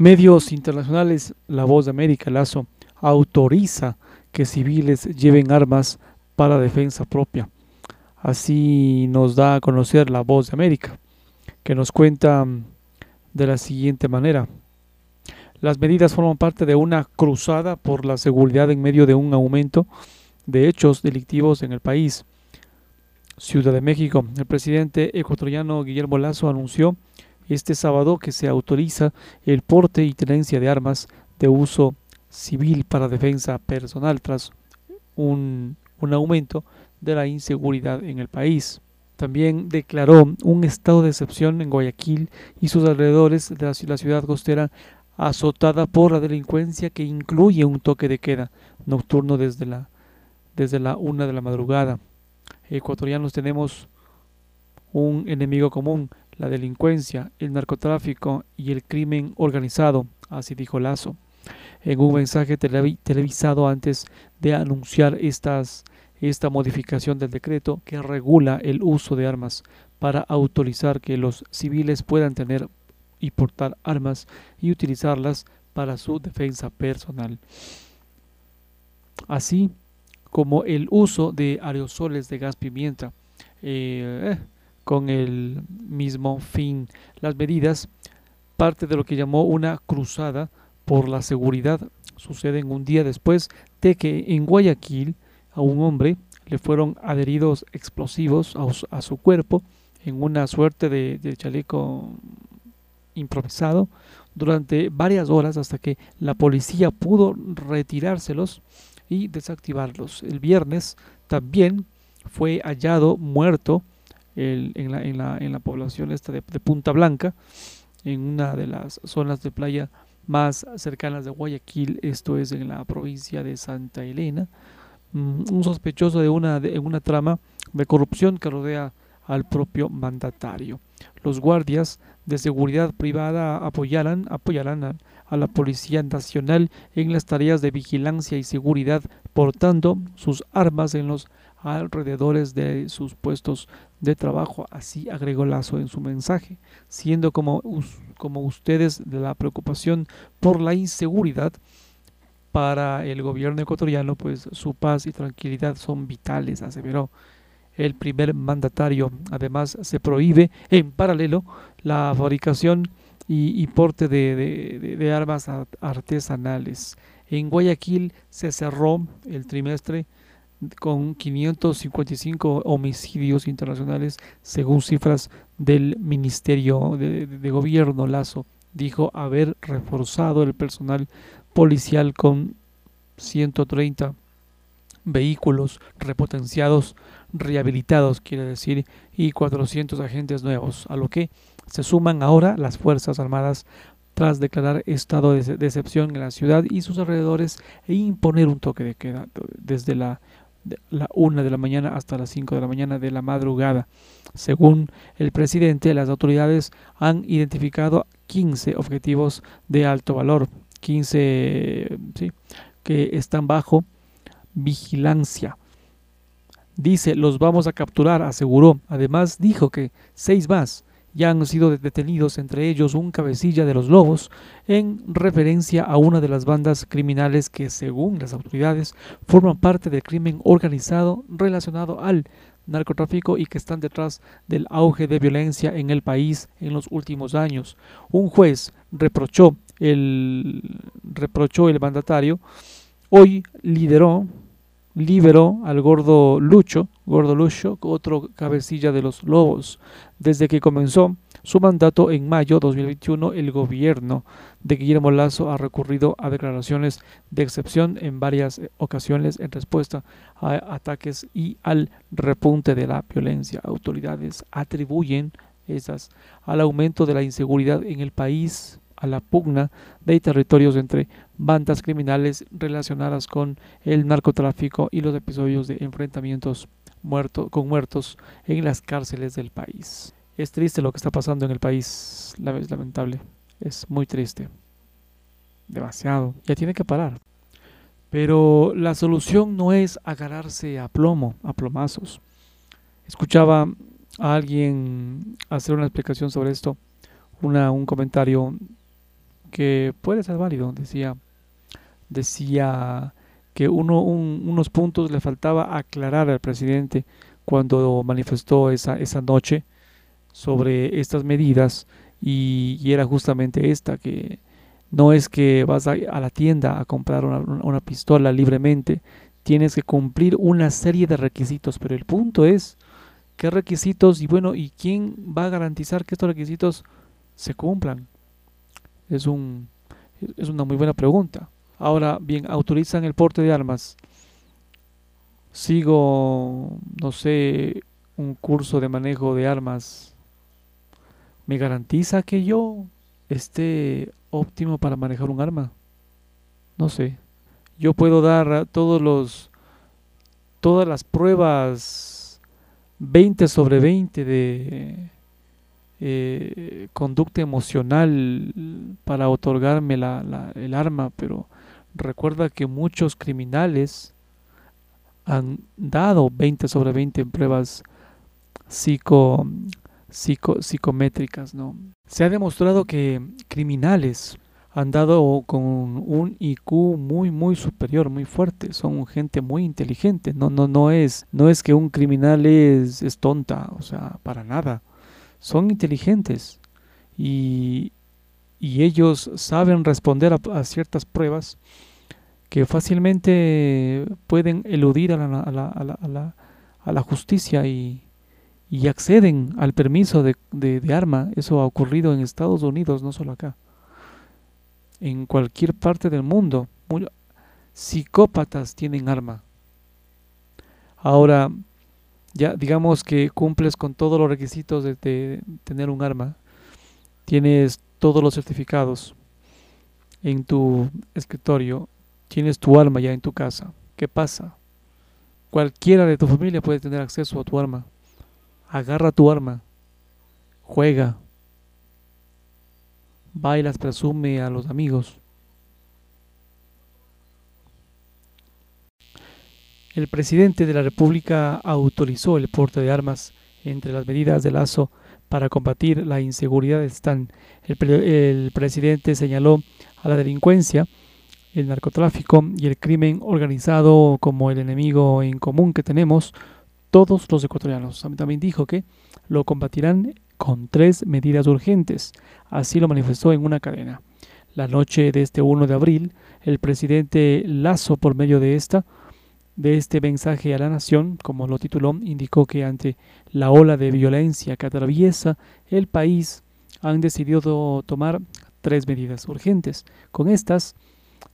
Medios internacionales, La Voz de América, Lazo, autoriza que civiles lleven armas para defensa propia. Así nos da a conocer La Voz de América, que nos cuenta de la siguiente manera. Las medidas forman parte de una cruzada por la seguridad en medio de un aumento de hechos delictivos en el país. Ciudad de México. El presidente ecuatoriano Guillermo Lazo anunció este sábado que se autoriza el porte y tenencia de armas de uso civil para defensa personal tras un, un aumento de la inseguridad en el país. También declaró un estado de excepción en Guayaquil y sus alrededores de la ciudad costera azotada por la delincuencia que incluye un toque de queda nocturno desde la, desde la una de la madrugada. Ecuatorianos tenemos un enemigo común, la delincuencia, el narcotráfico y el crimen organizado, así dijo Lazo. En un mensaje televisado antes de anunciar estas esta modificación del decreto que regula el uso de armas para autorizar que los civiles puedan tener y portar armas y utilizarlas para su defensa personal. Así como el uso de aerosoles de gas pimienta eh, con el mismo fin. Las medidas, parte de lo que llamó una cruzada por la seguridad, suceden un día después de que en Guayaquil a un hombre le fueron adheridos explosivos a, su cuerpo en una suerte de, chaleco improvisado durante varias horas hasta que la policía pudo retirárselos y desactivarlos. El viernes también fue hallado muerto en, la, población esta de, Punta Blanca, en una de las zonas de playa más cercanas de Guayaquil, esto es en la provincia de Santa Elena. Mm, un sospechoso de una, de una trama de corrupción que rodea al propio mandatario. Los guardias de seguridad privada apoyarán, apoyarán a, a, la Policía Nacional en las tareas de vigilancia y seguridad, portando sus armas en los alrededores de sus puestos de trabajo. Así agregó Lazo en su mensaje, siendo como, como ustedes de la preocupación por la inseguridad, para el gobierno ecuatoriano, pues su paz y tranquilidad son vitales, aseveró el primer mandatario. Además, se prohíbe en paralelo la fabricación y, porte de, de, armas artesanales. En Guayaquil se cerró el trimestre con 555 homicidios internacionales según cifras del Ministerio de Gobierno Lazo. Dijo haber reforzado el personal policial con 130 vehículos repotenciados, rehabilitados, quiere decir, y 400 agentes nuevos, a lo que se suman ahora las Fuerzas Armadas tras declarar estado de excepción en la ciudad y sus alrededores e imponer un toque de queda desde la, la 1 de la mañana hasta las 5 de la mañana de la madrugada. Según el presidente, las autoridades han identificado 15 objetivos de alto valor 15 ¿sí? que están bajo vigilancia. Dice, los vamos a capturar, aseguró. Además dijo que seis más ya han sido detenidos, entre ellos un cabecilla de los lobos, en referencia a una de las bandas criminales que, según las autoridades, forman parte del crimen organizado relacionado al narcotráfico y que están detrás del auge de violencia en el país en los últimos años. Un juez reprochó el reprochó el mandatario, hoy lideró, liberó al gordo Lucho, gordo Lucho, otro cabecilla de los lobos. Desde que comenzó su mandato en mayo de 2021, el gobierno de Guillermo Lazo ha recurrido a declaraciones de excepción en varias ocasiones en respuesta a ataques y al repunte de la violencia. Autoridades atribuyen esas al aumento de la inseguridad en el país a la pugna de territorios entre bandas criminales relacionadas con el narcotráfico y los episodios de enfrentamientos muerto, con muertos en las cárceles del país. Es triste lo que está pasando en el país, es lamentable, es muy triste, demasiado, ya tiene que parar. Pero la solución no es agarrarse a plomo, a plomazos. Escuchaba a alguien hacer una explicación sobre esto, una, un comentario que puede ser válido. Decía, decía que uno, unos puntos le faltaba aclarar al presidente cuando manifestó esa, esa noche sobre estas medidas y, era justamente esta, que no es que vas a, la tienda a comprar una, una, pistola libremente, tienes que cumplir una serie de requisitos, pero el punto es qué requisitos y bueno, y quién va a garantizar que estos requisitos se cumplan. Es, un, es una muy buena pregunta. Ahora bien, autorizan el porte de armas. Sigo, no sé, un curso de manejo de armas ¿Me garantiza que yo esté óptimo para manejar un arma? No sé. Yo puedo dar todos los todas las pruebas 20 sobre 20 de eh, conducta emocional para otorgarme la, el arma, pero recuerda que muchos criminales han dado 20 sobre 20 en pruebas psico, psicométricas. ¿no? Se ha demostrado que criminales han dado con un IQ muy muy superior, muy fuerte, son gente muy inteligente, no no no es no es que un criminal es, es tonta, o sea, para nada. Son inteligentes y, y ellos saben responder a, ciertas pruebas que fácilmente pueden eludir a la, a la, a la, a la justicia y, acceden al permiso de, arma. Eso ha ocurrido en Estados Unidos, no solo acá. En cualquier parte del mundo. psicópatas tienen arma. Ahora, ya digamos que cumples con todos los requisitos de tener un arma. Tienes todos los certificados en tu escritorio. Tienes tu arma ya en tu casa. ¿Qué pasa? Cualquiera de tu familia puede tener acceso a tu arma agarra tu arma, juega, bailas, presume a los amigos. El presidente de la República autorizó el porte de armas entre las medidas de lazo para combatir la inseguridad están. El, el, presidente señaló a la delincuencia, el narcotráfico y el crimen organizado como el enemigo en común que tenemos todos los ecuatorianos. También dijo que lo combatirán con tres medidas urgentes. Así lo manifestó en una cadena. La noche de este 1 de abril, el presidente Lazo, por medio de esta, de este mensaje a la nación, como lo tituló, indicó que ante la ola de violencia que atraviesa el país, han decidido tomar tres medidas urgentes. Con estas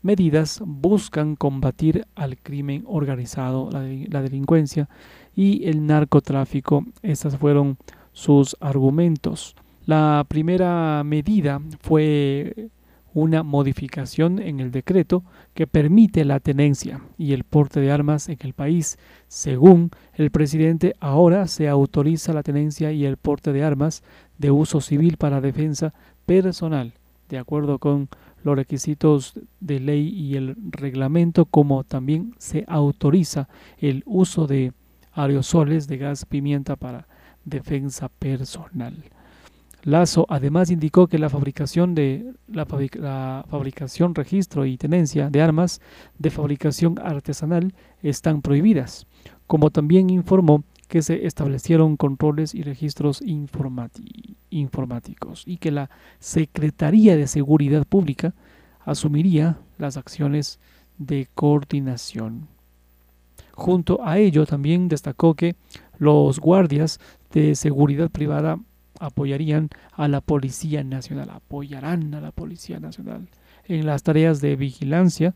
medidas buscan combatir al crimen organizado, la, delincuencia y el narcotráfico. Estos fueron sus argumentos. La primera medida fue una modificación en el decreto que permite la tenencia y el porte de armas en el país. Según el presidente, ahora se autoriza la tenencia y el porte de armas de uso civil para defensa personal, de acuerdo con los requisitos de ley y el reglamento, como también se autoriza el uso de aerosoles de gas pimienta para defensa personal. Lazo además indicó que la fabricación de la, fabricación, registro y tenencia de armas de fabricación artesanal están prohibidas, como también informó que se establecieron controles y registros informáticos y que la Secretaría de Seguridad Pública asumiría las acciones de coordinación. Junto a ello también destacó que los guardias de seguridad privada apoyarían a la Policía Nacional, apoyarán a la Policía Nacional en las tareas de vigilancia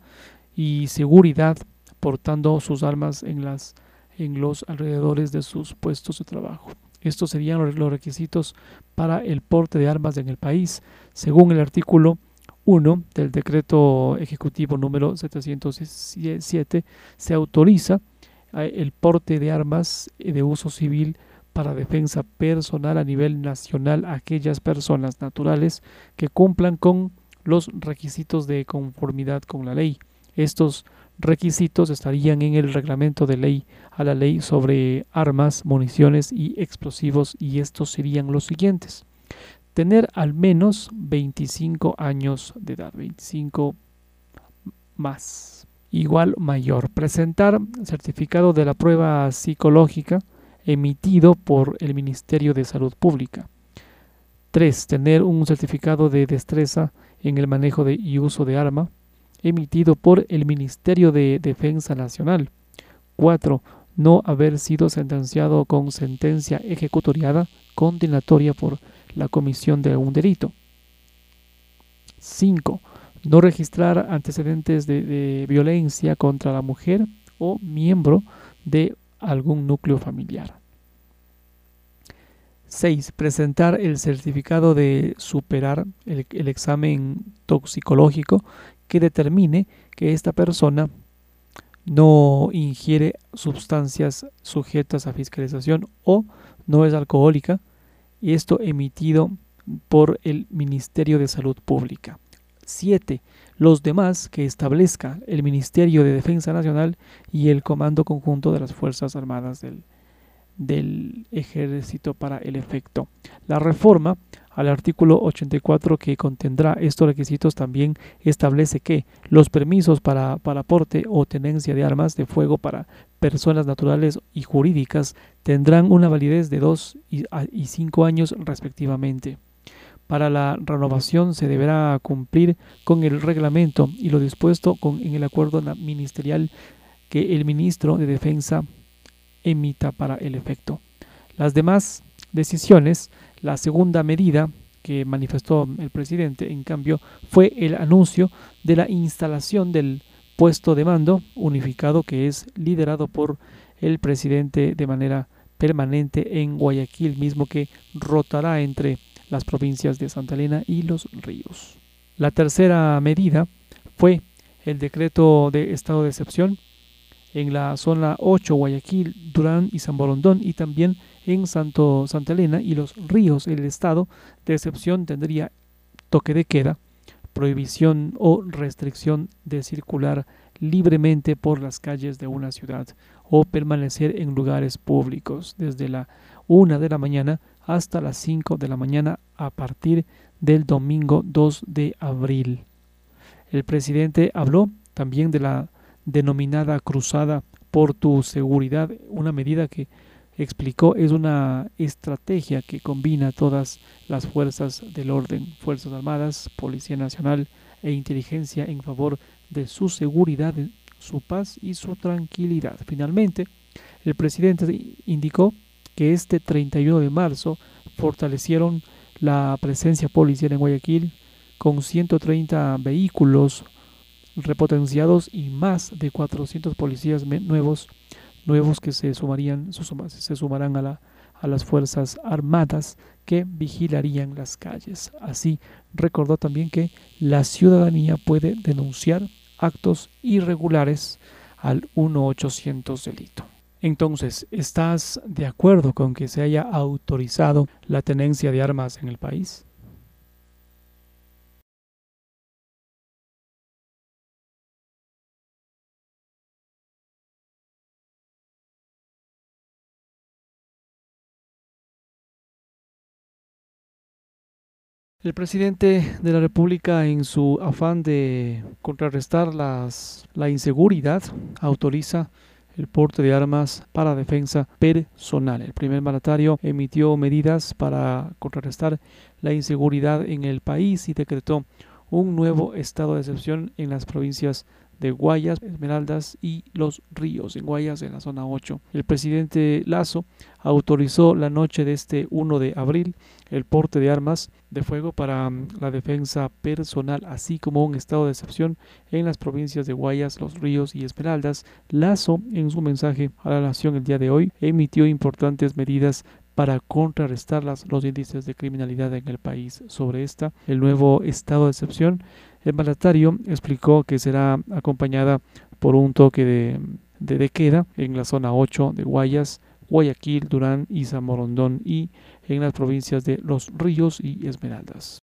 y seguridad, portando sus armas en, las, en los alrededores de sus puestos de trabajo. Estos serían los requisitos para el porte de armas en el país, según el artículo 1 del decreto ejecutivo número 707 se autoriza eh, el porte de armas de uso civil para defensa personal a nivel nacional a aquellas personas naturales que cumplan con los requisitos de conformidad con la ley. Estos requisitos estarían en el reglamento de ley a la ley sobre armas, municiones y explosivos y estos serían los siguientes tener al menos 25 años de edad, 25 más, igual mayor. Presentar certificado de la prueba psicológica emitido por el Ministerio de Salud Pública. 3. Tener un certificado de destreza en el manejo de, y uso de arma emitido por el Ministerio de Defensa Nacional. 4. No haber sido sentenciado con sentencia ejecutoriada condenatoria por la comisión de un delito. 5. No registrar antecedentes de, violencia contra la mujer o miembro de algún núcleo familiar. 6. Presentar el certificado de superar el, examen toxicológico que determine que esta persona no ingiere sustancias sujetas a fiscalización o no es alcohólica, y esto emitido por el Ministerio de Salud Pública. 7. Los demás que establezca el Ministerio de Defensa Nacional y el Comando Conjunto de las Fuerzas Armadas del, del Ejército para el efecto. La reforma al artículo 84 que contendrá estos requisitos también establece que los permisos para, para aporte o tenencia de armas de fuego para personas naturales y jurídicas tendrán una validez de 2 y 5 años respectivamente. Para la renovación se deberá cumplir con el reglamento y lo dispuesto en el acuerdo ministerial que el ministro de Defensa emita para el efecto. Las demás decisiones la segunda medida que manifestó el presidente, en cambio, fue el anuncio de la instalación del puesto de mando unificado que es liderado por el presidente de manera permanente en Guayaquil, mismo que rotará entre las provincias de Santa Elena y Los Ríos. La tercera medida fue el decreto de estado de excepción en la zona 8, Guayaquil, Durán y San Borondón, y también en Santo, Santa Elena y los ríos. El estado de excepción tendría toque de queda, prohibición o restricción de circular libremente por las calles de una ciudad o permanecer en lugares públicos desde la una de la mañana hasta las 5 de la mañana a partir del domingo 2 de abril. El presidente habló también de la denominada Cruzada por tu seguridad, una medida que explicó es una estrategia que combina todas las fuerzas del orden, Fuerzas Armadas, Policía Nacional e Inteligencia en favor de su seguridad, su paz y su tranquilidad. Finalmente, el presidente indicó que este 31 de marzo fortalecieron la presencia policial en Guayaquil con 130 vehículos repotenciados y más de 400 policías nuevos, nuevos que se, sumarían, se sumarán a, la, a las Fuerzas Armadas que vigilarían las calles. Así recordó también que la ciudadanía puede denunciar actos irregulares al 1800 delito. Entonces, ¿estás de acuerdo con que se haya autorizado la tenencia de armas en el país? El presidente de la República, en su afán de contrarrestar las, la inseguridad, autoriza el porte de armas para defensa personal. El primer mandatario emitió medidas para contrarrestar la inseguridad en el país y decretó un nuevo estado de excepción en las provincias de Guayas, Esmeraldas y Los Ríos, en Guayas, en la zona 8. El presidente Lazo autorizó la noche de este 1 de abril el porte de armas de fuego para mm, la defensa personal, así como un estado de excepción en las provincias de Guayas, Los Ríos y Esmeraldas. Lazo, en su mensaje a la nación el día de hoy, emitió importantes medidas para contrarrestar las, los índices de criminalidad en el país. Sobre esta, el nuevo estado de excepción el mandatario explicó que será acompañada por un toque de, de, queda en la zona 8 de Guayas, Guayaquil, Durán y Zamorondón y en las provincias de Los Ríos y Esmeraldas.